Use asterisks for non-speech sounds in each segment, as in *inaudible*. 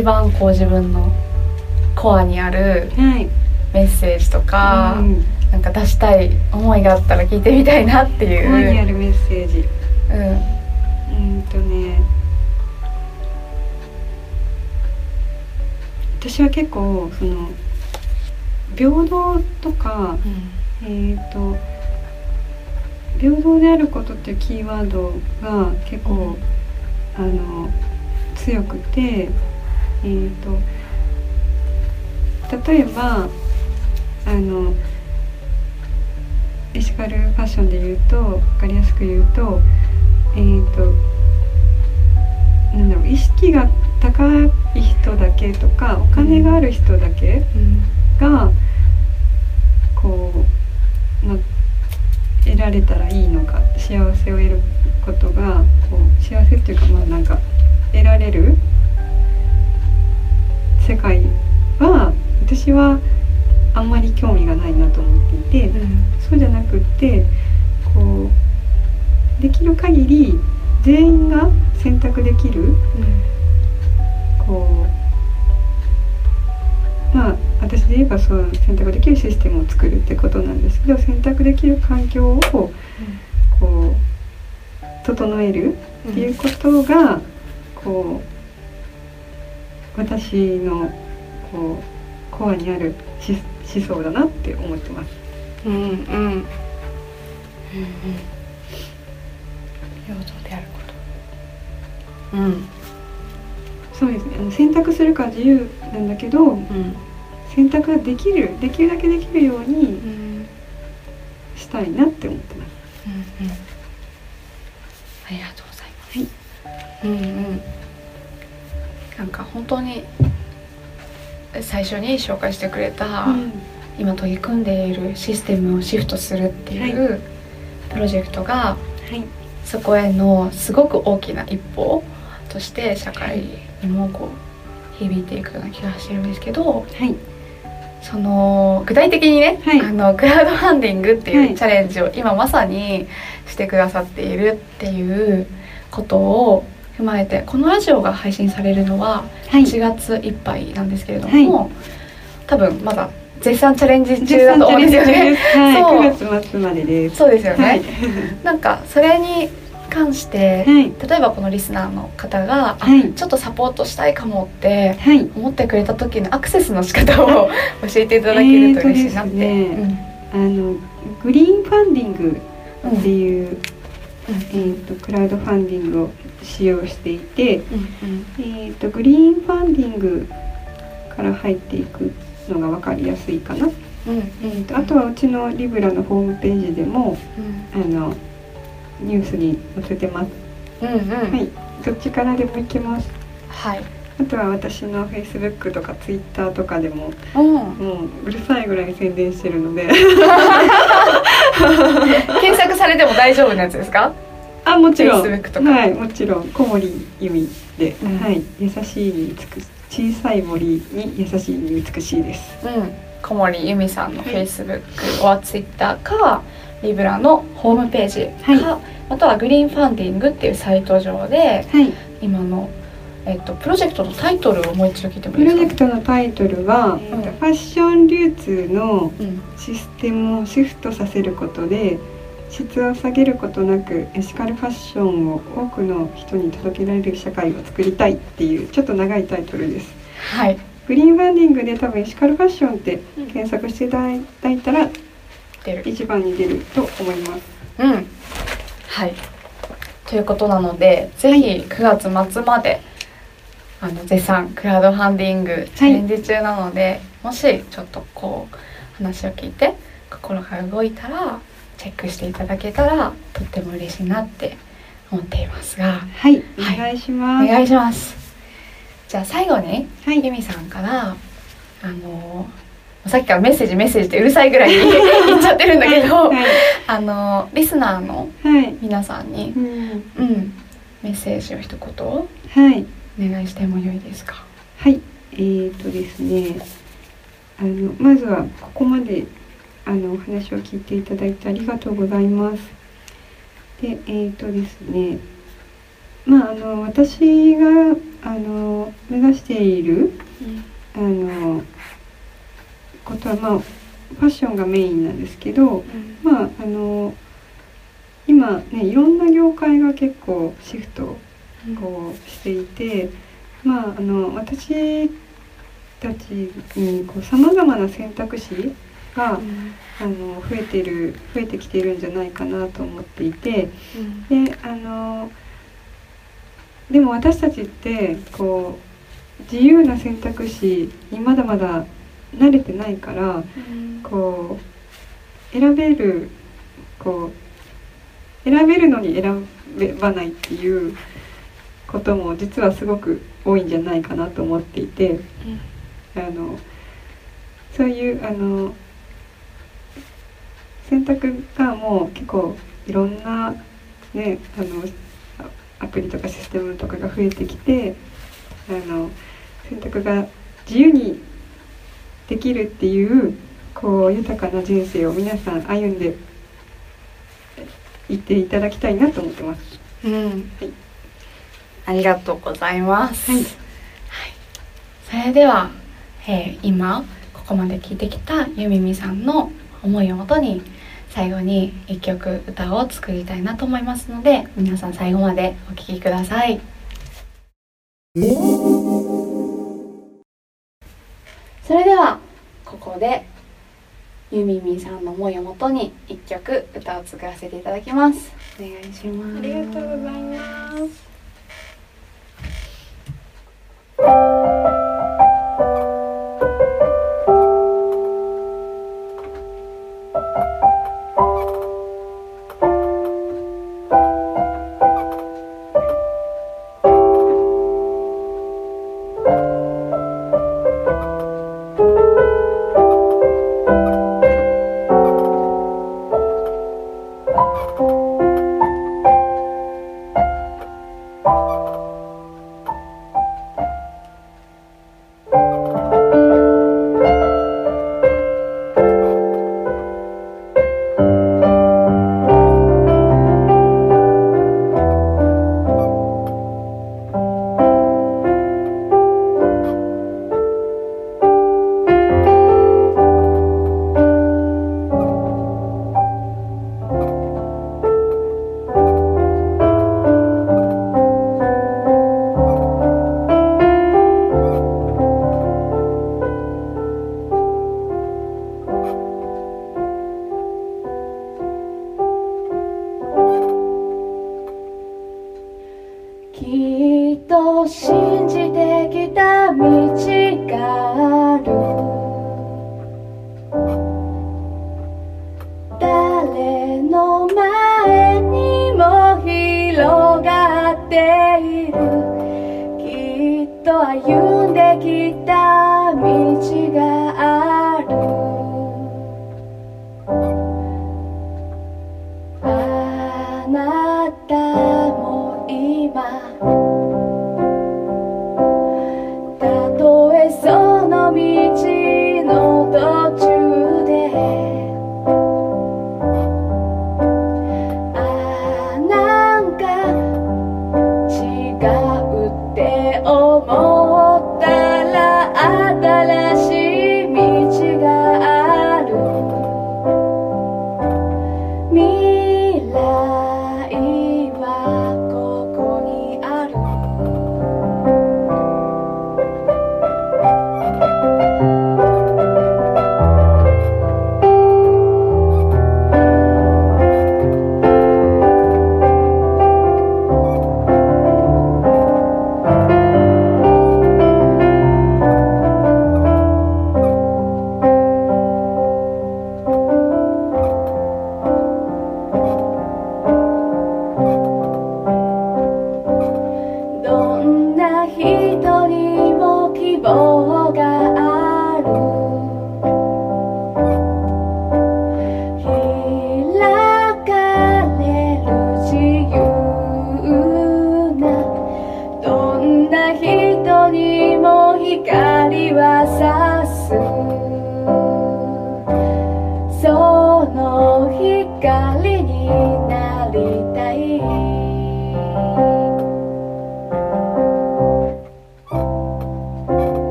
一番こう自分のコアにあるはい。メッセージとか、うん。なんか出したい思いがあったら聞いてみたいなっていう。ここにあるメッセージ。うん。うんとね。私は結構その平等とかえっ、と平等であることっていうキーワードが結構、あの強くてえっ、と例えばあのエシカルファッションで言うと分かりやすく言うとえっ、となんだろう意識が高い人だけとかお金がある人だけうん。がこう、まあ、得られたらいいのか幸せを得ることがこう幸せっていうかまあなんか得られる世界は私はあんまり興味がないなと思っていてそうじゃなくってこうできる限り全員が選択できるこうまあ私で言えばそう選択できるシステムを作るってことなんですけど選択できる環境をこう整えるっていうことがこう私のこうコアにあるし思想だなって思ってます。うんうんうん。うん。平等であることうん。そうですねあの選択するか自由なん。だけどうん。選択ができるできるだけできるようにうん。したいなって思ってます。うん。うん。ありがとうございます。うん。うん。なんか本当に最初に紹介してくれた、今取り組んでいるシステムをシフトするっていうプロジェクトがはい。そこへのすごく大きな一歩として社会にもこう響いていくような気がしてるんですけどはい。その具体的にね、はい。あのクラウドファンディングってはい。いうチャレンジを今まさにしてくださっているっていうことを踏まえてこのラジオが配信されるのははい。1月いっぱいなんですけれども、は多分まだ絶賛チャレンジ中だと思うんですよね。はい、そう。9月末までです。そうですよね、はい、なんかそれに関して、はい、例えばこのリスナーの方が、あはい。ちょっとサポートしたいかもってはい、思ってくれた時のアクセスの仕方を *laughs* 教えていただけると嬉しいなって。あのグリーンファンディングうんっていう、うんえー、とクラウドファンディングを使用していて、うんうん。えー、とグリーンファンディングから入っていくのが分かりやすいかな、うんえー、とあとはうちのリブラのホームページでもうん。あのニュースに載せてます。うんうん。はい、どっちからでもいけます。はい。あとは私のフェイスブックとかツイッターとかでもうんもううるさいぐらい宣伝してるので *laughs* *laughs* 検索されても大丈夫なやつですか？あもちろん。Facebook とか。はいもちろん。小森由美で、うん。はい。優しいに美し小さい森に優しいに美しいです。うん。小森由美さんのはい。Facebook は Twitter かリブラのホームページか、はあとはグリーンファンディングっていうサイト上ではい。今の、えっと、プロジェクトのタイトルをもう一度聞いてもいプロジェいですかクトのタイトルは、うん。ファッション流通のうん。システムをシフトさせることで質を下げることなくエシカルファッションを多くの人に届けられる社会を作りたいっていうちょっと長いタイトルです。はい。グリーンファンディングで多分エシカルファッションって検索していただいたら出る。一番に出ると思います。うん。はい。ということなのでぜひ9月末まであの絶賛クラウドファンディングチャレンジ中なので、もしちょっとこう話を聞いて心が動いたらチェックしていただけたらとっても嬉しいなって思っていますが。はい。お願いします、お願いします。じゃあ最後にはい。ゆみさんからあのさっきからメッセージメッセージってうるさいぐらい *laughs* 言っちゃってるんだけど、はい。あのリスナーのはい、皆さんにう、ん、うん、メッセージを一言。おはい願いしてもよいですか？はい、えーとですね、あのまずはここまであのお話を聞いていただいてありがとうございます。で、えーとですね、まああの私があの目指しているあのことはまあファッションがメインなんですけど、まああの今ねいろんな業界が結構シフトこうしていて、まああの私たちにこう様々な選択肢があの増えてる増えてきているんじゃないかなと思っていて、であのでも私たちってこう自由な選択肢にまだまだ慣れてないからこう選べるこう選べるのに選ばないっていうことも実はすごく多いんじゃないかなと思っていてあのそういうあの選択がもう結構いろんなねあのアアプリとかシステムとかが増えてきてあの選択が自由にできるっていうこう豊かな人生を皆さん歩んでいっていただきたいなと思ってます。うん、はいありがとうございます。はいそれでは、えー今ここまで聞いてきたゆみみさんの思いをもとに最後に一曲歌を作りたいなと思いますので皆さん最後までお聴きください。それではここでゆみみさんの思いをもとに一曲歌を作らせていただきます。お願いします。ありがとうございます。きできた道が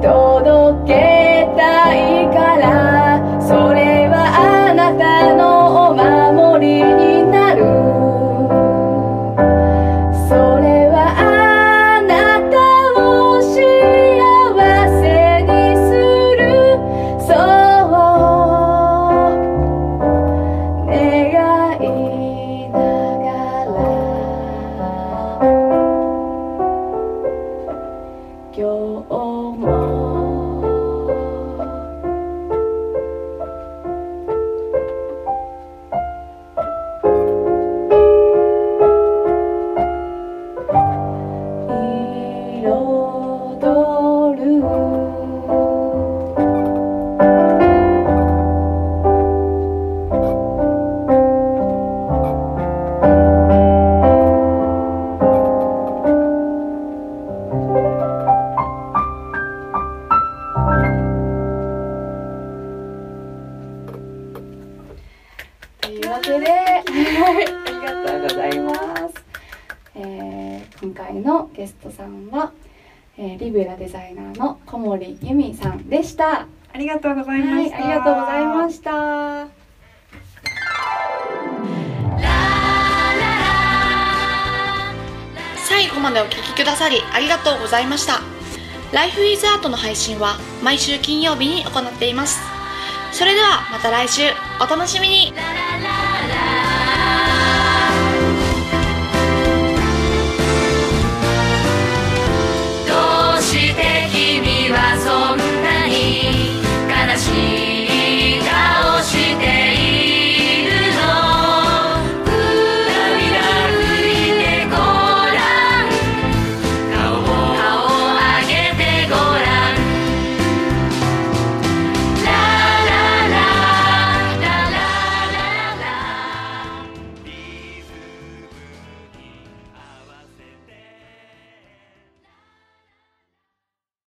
todo. までお聴きくださりありがとうございました。ライフイズアートの配信は毎週金曜日に行っています。それではまた来週お楽しみにどうして君はそんな